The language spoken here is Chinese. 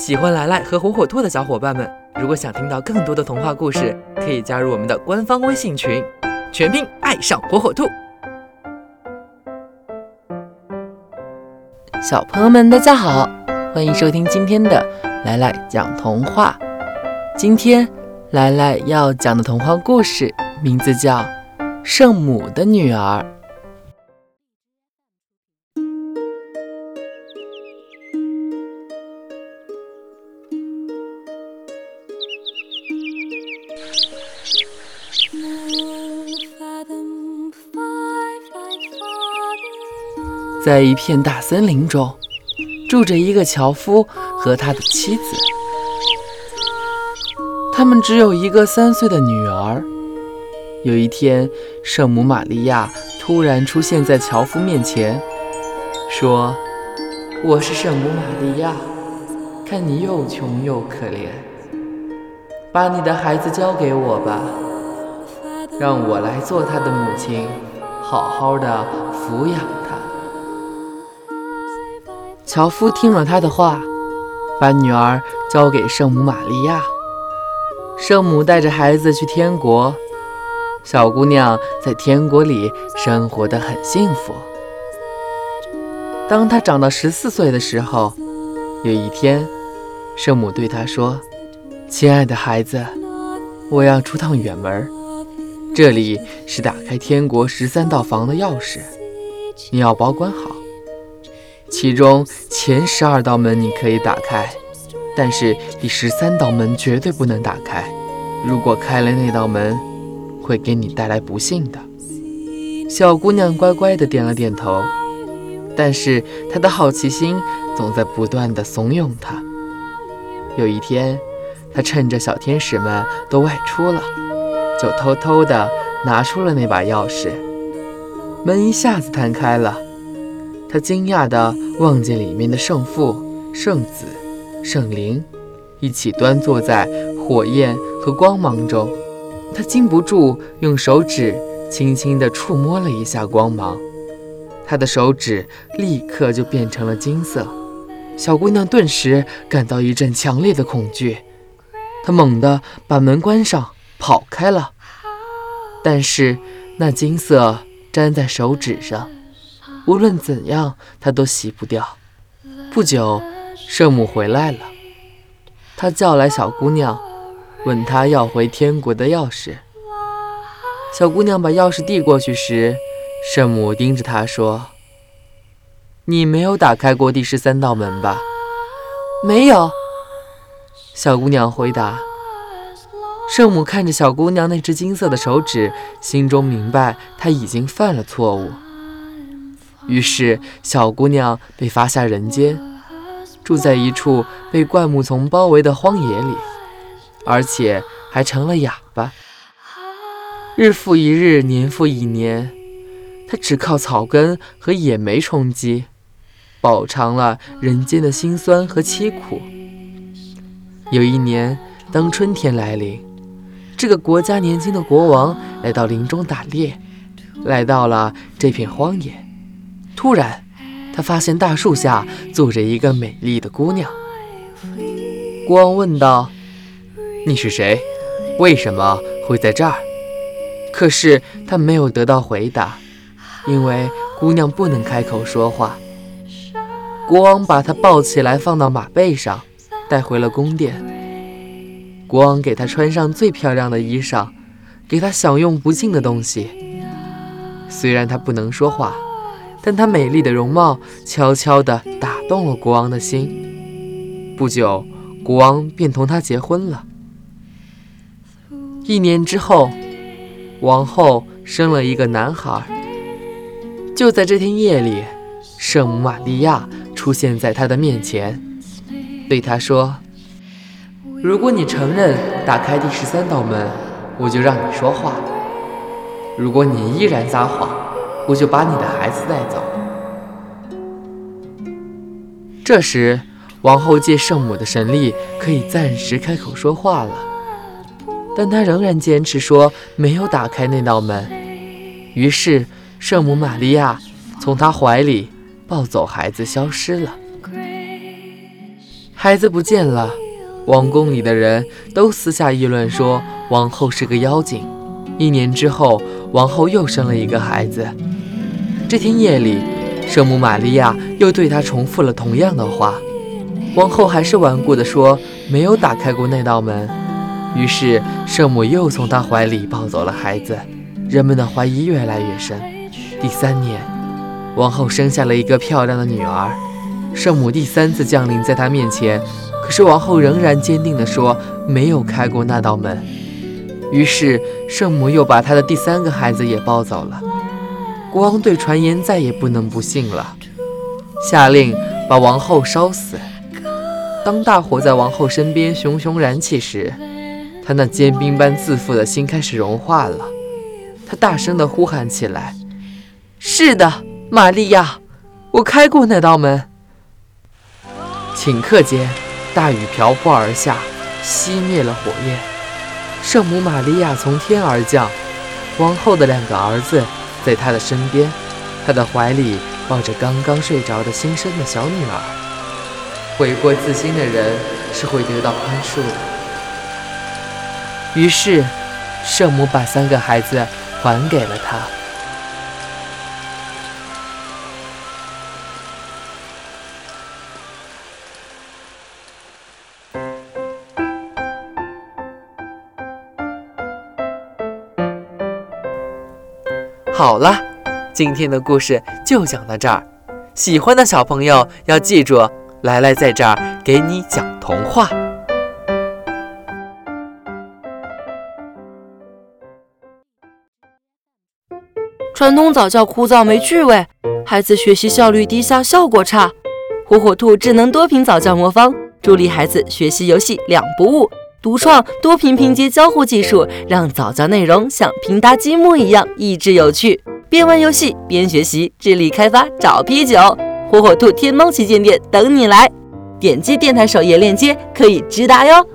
喜欢来来和火火兔的小伙伴们，如果想听到更多的童话故事，可以加入我们的官方微信群，全拼爱上火火兔。小朋友们，大家好，欢迎收听今天的来来讲童话。今天来来要讲的童话故事名字叫《圣母的女儿》。在一片大森林中，住着一个樵夫和他的妻子。他们只有一个三岁的女儿。有一天，圣母玛利亚突然出现在樵夫面前，说：“我是圣母玛利亚，看你又穷又可怜，把你的孩子交给我吧，让我来做他的母亲，好好的抚养。”樵夫听了他的话，把女儿交给圣母玛利亚。圣母带着孩子去天国，小姑娘在天国里生活得很幸福。当她长到十四岁的时候，有一天，圣母对她说：“亲爱的孩子，我要出趟远门，这里是打开天国十三道房的钥匙，你要保管好。”其中前十二道门你可以打开，但是第十三道门绝对不能打开。如果开了那道门，会给你带来不幸的。小姑娘乖乖地点了点头，但是她的好奇心总在不断地怂恿她。有一天，她趁着小天使们都外出了，就偷偷地拿出了那把钥匙，门一下子弹开了。他惊讶地望见里面的圣父、圣子、圣灵一起端坐在火焰和光芒中。他禁不住用手指轻轻地触摸了一下光芒，他的手指立刻就变成了金色。小姑娘顿时感到一阵强烈的恐惧，她猛地把门关上，跑开了。但是那金色粘在手指上。无论怎样，他都洗不掉。不久，圣母回来了，她叫来小姑娘，问她要回天国的钥匙。小姑娘把钥匙递过去时，圣母盯着她说：“你没有打开过第十三道门吧？”“没有。”小姑娘回答。圣母看着小姑娘那只金色的手指，心中明白她已经犯了错误。于是，小姑娘被发下人间，住在一处被灌木丛包围的荒野里，而且还成了哑巴。日复一日，年复一年，她只靠草根和野莓充饥，饱尝了人间的辛酸和凄苦。有一年，当春天来临，这个国家年轻的国王来到林中打猎，来到了这片荒野。突然，他发现大树下坐着一个美丽的姑娘。国王问道：“你是谁？为什么会在这儿？”可是他没有得到回答，因为姑娘不能开口说话。国王把她抱起来，放到马背上，带回了宫殿。国王给她穿上最漂亮的衣裳，给她享用不尽的东西。虽然她不能说话。但她美丽的容貌悄悄地打动了国王的心。不久，国王便同她结婚了。一年之后，王后生了一个男孩。就在这天夜里，圣母玛利亚出现在他的面前，对他说：“如果你承认打开第十三道门，我就让你说话；如果你依然撒谎，”我就把你的孩子带走。这时，王后借圣母的神力，可以暂时开口说话了，但她仍然坚持说没有打开那道门。于是，圣母玛利亚从她怀里抱走孩子，消失了。孩子不见了，王宫里的人都私下议论说王后是个妖精。一年之后，王后又生了一个孩子。这天夜里，圣母玛利亚又对她重复了同样的话。王后还是顽固地说没有打开过那道门。于是圣母又从她怀里抱走了孩子。人们的怀疑越来越深。第三年，王后生下了一个漂亮的女儿。圣母第三次降临在她面前，可是王后仍然坚定地说没有开过那道门。于是圣母又把她的第三个孩子也抱走了。国王对传言再也不能不信了，下令把王后烧死。当大火在王后身边熊熊燃起时，她那坚冰般自负的心开始融化了。她大声地呼喊起来：“是的，玛利亚，我开过那道门。”顷刻间，大雨瓢泼而下，熄灭了火焰。圣母玛利亚从天而降，王后的两个儿子在她的身边，她的怀里抱着刚刚睡着的新生的小女儿。悔过自新的人是会得到宽恕的。于是，圣母把三个孩子还给了他。好了，今天的故事就讲到这儿。喜欢的小朋友要记住，来来在这儿给你讲童话。传统早教枯燥没趣味，孩子学习效率低下，效果差。火火兔智能多屏早教魔方，助力孩子学习游戏两不误。独创多屏拼接交互技术，让早教内容像拼搭积木一样益智有趣。边玩游戏边学习，智力开发找啤酒。火火兔天猫旗舰店等你来，点击电台首页链接可以直达哟。